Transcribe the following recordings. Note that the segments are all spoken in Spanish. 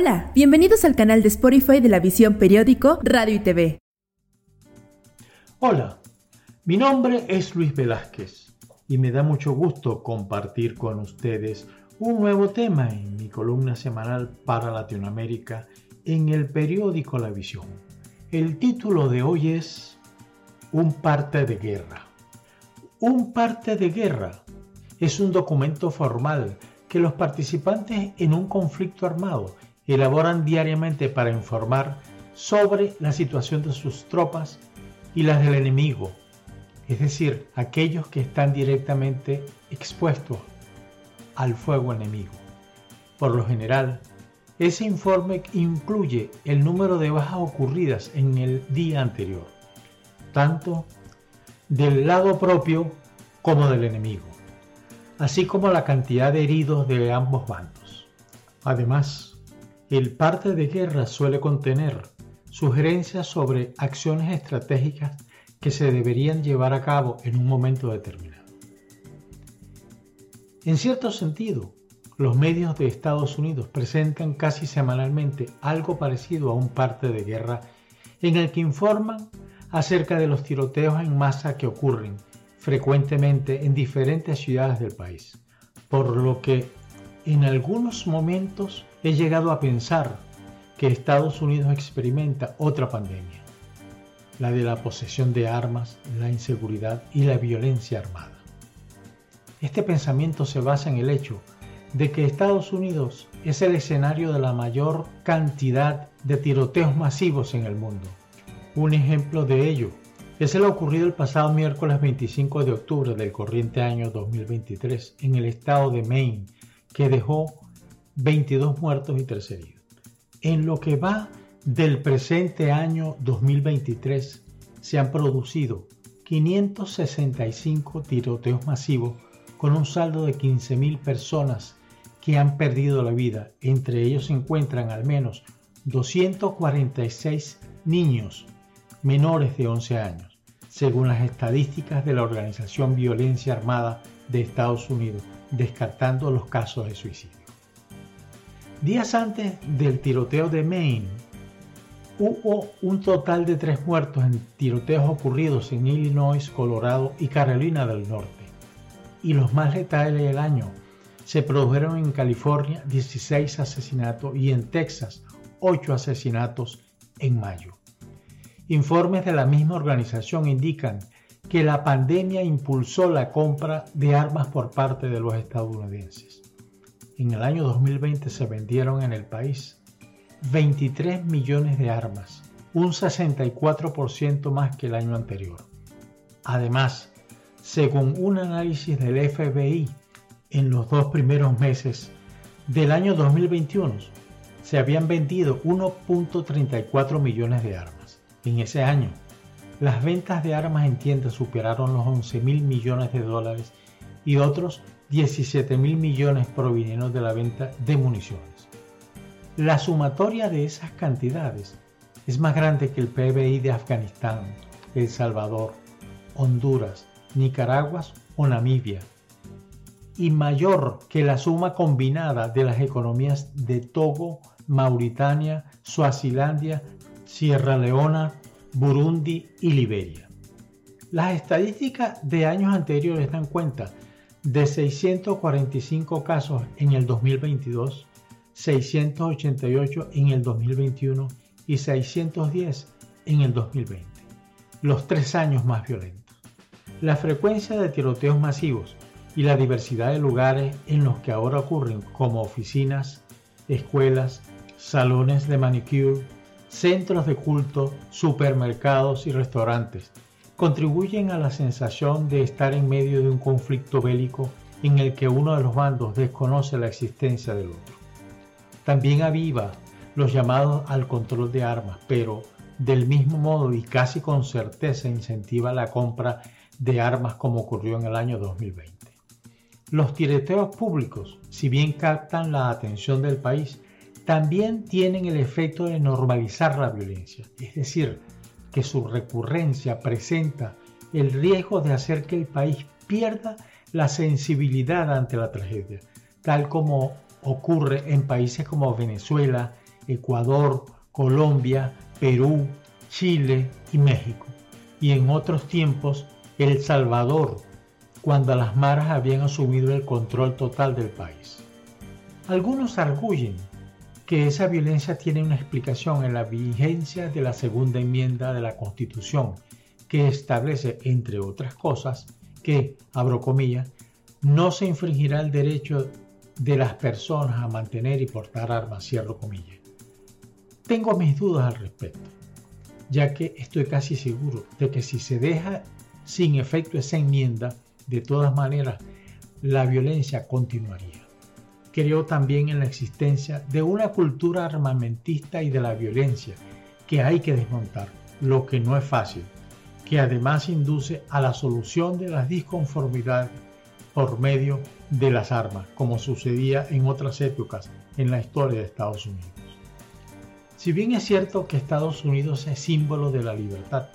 Hola, bienvenidos al canal de Spotify de la visión periódico Radio y TV. Hola, mi nombre es Luis Velázquez y me da mucho gusto compartir con ustedes un nuevo tema en mi columna semanal para Latinoamérica en el periódico La Visión. El título de hoy es Un parte de guerra. Un parte de guerra es un documento formal que los participantes en un conflicto armado elaboran diariamente para informar sobre la situación de sus tropas y las del enemigo, es decir, aquellos que están directamente expuestos al fuego enemigo. Por lo general, ese informe incluye el número de bajas ocurridas en el día anterior, tanto del lado propio como del enemigo, así como la cantidad de heridos de ambos bandos. Además, el parte de guerra suele contener sugerencias sobre acciones estratégicas que se deberían llevar a cabo en un momento determinado. En cierto sentido, los medios de Estados Unidos presentan casi semanalmente algo parecido a un parte de guerra en el que informan acerca de los tiroteos en masa que ocurren frecuentemente en diferentes ciudades del país, por lo que en algunos momentos he llegado a pensar que Estados Unidos experimenta otra pandemia, la de la posesión de armas, la inseguridad y la violencia armada. Este pensamiento se basa en el hecho de que Estados Unidos es el escenario de la mayor cantidad de tiroteos masivos en el mundo. Un ejemplo de ello es el ocurrido el pasado miércoles 25 de octubre del corriente año 2023 en el estado de Maine, que dejó 22 muertos y 3 heridos. En lo que va del presente año 2023 se han producido 565 tiroteos masivos con un saldo de 15.000 personas que han perdido la vida. Entre ellos se encuentran al menos 246 niños menores de 11 años, según las estadísticas de la Organización Violencia Armada de Estados Unidos, descartando los casos de suicidio. Días antes del tiroteo de Maine, hubo un total de tres muertos en tiroteos ocurridos en Illinois, Colorado y Carolina del Norte. Y los más letales del año se produjeron en California 16 asesinatos y en Texas 8 asesinatos en mayo. Informes de la misma organización indican que la pandemia impulsó la compra de armas por parte de los estadounidenses en el año 2020 se vendieron en el país 23 millones de armas, un 64% más que el año anterior. Además, según un análisis del FBI, en los dos primeros meses del año 2021 se habían vendido 1.34 millones de armas. En ese año, las ventas de armas en tiendas superaron los 11 mil millones de dólares y otros 17 mil millones provinieron de la venta de municiones. La sumatoria de esas cantidades es más grande que el PBI de Afganistán, El Salvador, Honduras, Nicaragua o Namibia, y mayor que la suma combinada de las economías de Togo, Mauritania, Suazilandia, Sierra Leona, Burundi y Liberia. Las estadísticas de años anteriores dan cuenta de 645 casos en el 2022, 688 en el 2021 y 610 en el 2020, los tres años más violentos. La frecuencia de tiroteos masivos y la diversidad de lugares en los que ahora ocurren, como oficinas, escuelas, salones de manicure, centros de culto, supermercados y restaurantes, contribuyen a la sensación de estar en medio de un conflicto bélico en el que uno de los bandos desconoce la existencia del otro. También aviva los llamados al control de armas, pero del mismo modo y casi con certeza incentiva la compra de armas como ocurrió en el año 2020. Los tiroteos públicos, si bien captan la atención del país, también tienen el efecto de normalizar la violencia, es decir, que su recurrencia presenta el riesgo de hacer que el país pierda la sensibilidad ante la tragedia, tal como ocurre en países como Venezuela, Ecuador, Colombia, Perú, Chile y México, y en otros tiempos El Salvador, cuando las maras habían asumido el control total del país. Algunos arguyen que esa violencia tiene una explicación en la vigencia de la segunda enmienda de la Constitución, que establece, entre otras cosas, que, abro comillas, no se infringirá el derecho de las personas a mantener y portar armas, cierro comillas. Tengo mis dudas al respecto, ya que estoy casi seguro de que si se deja sin efecto esa enmienda, de todas maneras, la violencia continuaría. Creo también en la existencia de una cultura armamentista y de la violencia que hay que desmontar, lo que no es fácil, que además induce a la solución de las disconformidades por medio de las armas, como sucedía en otras épocas en la historia de Estados Unidos. Si bien es cierto que Estados Unidos es símbolo de la libertad,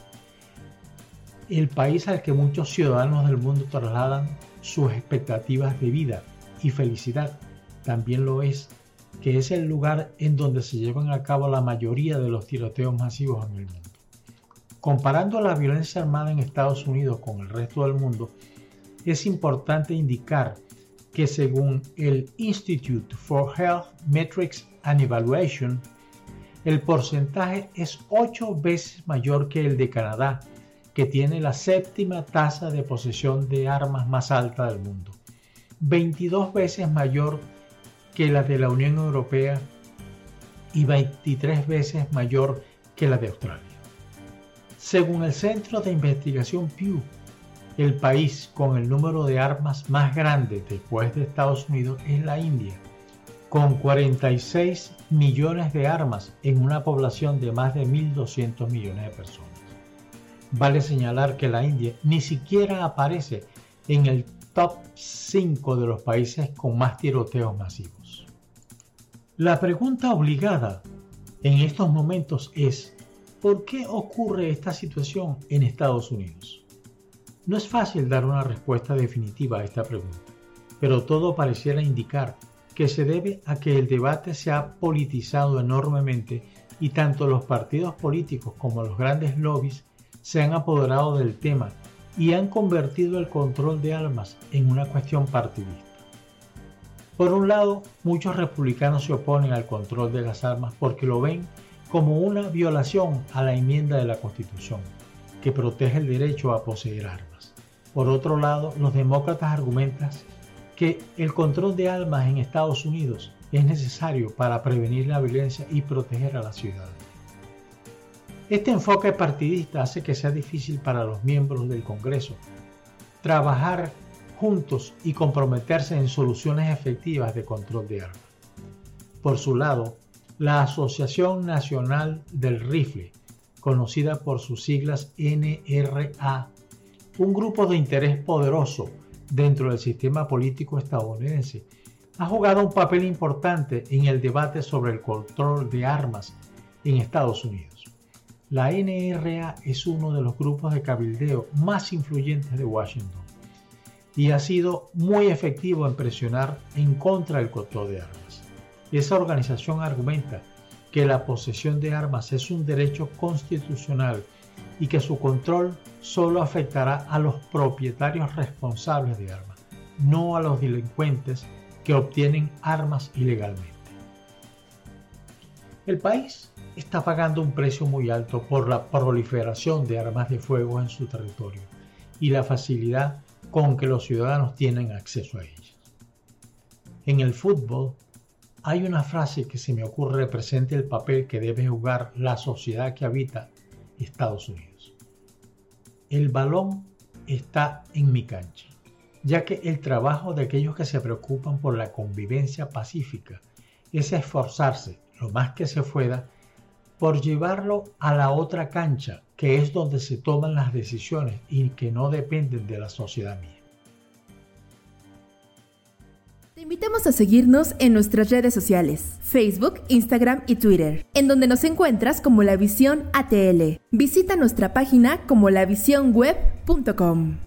el país al que muchos ciudadanos del mundo trasladan sus expectativas de vida y felicidad, también lo es que es el lugar en donde se llevan a cabo la mayoría de los tiroteos masivos en el mundo. Comparando la violencia armada en Estados Unidos con el resto del mundo, es importante indicar que según el Institute for Health Metrics and Evaluation, el porcentaje es ocho veces mayor que el de Canadá, que tiene la séptima tasa de posesión de armas más alta del mundo, 22 veces mayor que la de la Unión Europea y 23 veces mayor que la de Australia. Según el Centro de Investigación Pew, el país con el número de armas más grande después de Estados Unidos es la India, con 46 millones de armas en una población de más de 1.200 millones de personas. Vale señalar que la India ni siquiera aparece en el top 5 de los países con más tiroteos masivos. La pregunta obligada en estos momentos es, ¿Por qué ocurre esta situación en Estados Unidos? No es fácil dar una respuesta definitiva a esta pregunta, pero todo pareciera indicar que se debe a que el debate se ha politizado enormemente y tanto los partidos políticos como los grandes lobbies se han apoderado del tema y han convertido el control de armas en una cuestión partidista. Por un lado, muchos republicanos se oponen al control de las armas porque lo ven como una violación a la enmienda de la Constitución, que protege el derecho a poseer armas. Por otro lado, los demócratas argumentan que el control de armas en Estados Unidos es necesario para prevenir la violencia y proteger a la ciudadanía. Este enfoque partidista hace que sea difícil para los miembros del Congreso trabajar juntos y comprometerse en soluciones efectivas de control de armas. Por su lado, la Asociación Nacional del Rifle, conocida por sus siglas NRA, un grupo de interés poderoso dentro del sistema político estadounidense, ha jugado un papel importante en el debate sobre el control de armas en Estados Unidos. La NRA es uno de los grupos de cabildeo más influyentes de Washington y ha sido muy efectivo en presionar en contra del control de armas. Esa organización argumenta que la posesión de armas es un derecho constitucional y que su control solo afectará a los propietarios responsables de armas, no a los delincuentes que obtienen armas ilegalmente. El país está pagando un precio muy alto por la proliferación de armas de fuego en su territorio y la facilidad con que los ciudadanos tienen acceso a ellas. En el fútbol, hay una frase que se me ocurre representa el papel que debe jugar la sociedad que habita Estados Unidos. El balón está en mi cancha, ya que el trabajo de aquellos que se preocupan por la convivencia pacífica es esforzarse lo más que se pueda por llevarlo a la otra cancha, que es donde se toman las decisiones y que no dependen de la sociedad mía. Te invitamos a seguirnos en nuestras redes sociales, Facebook, Instagram y Twitter, en donde nos encuentras como La Visión ATL. Visita nuestra página como lavisionweb.com.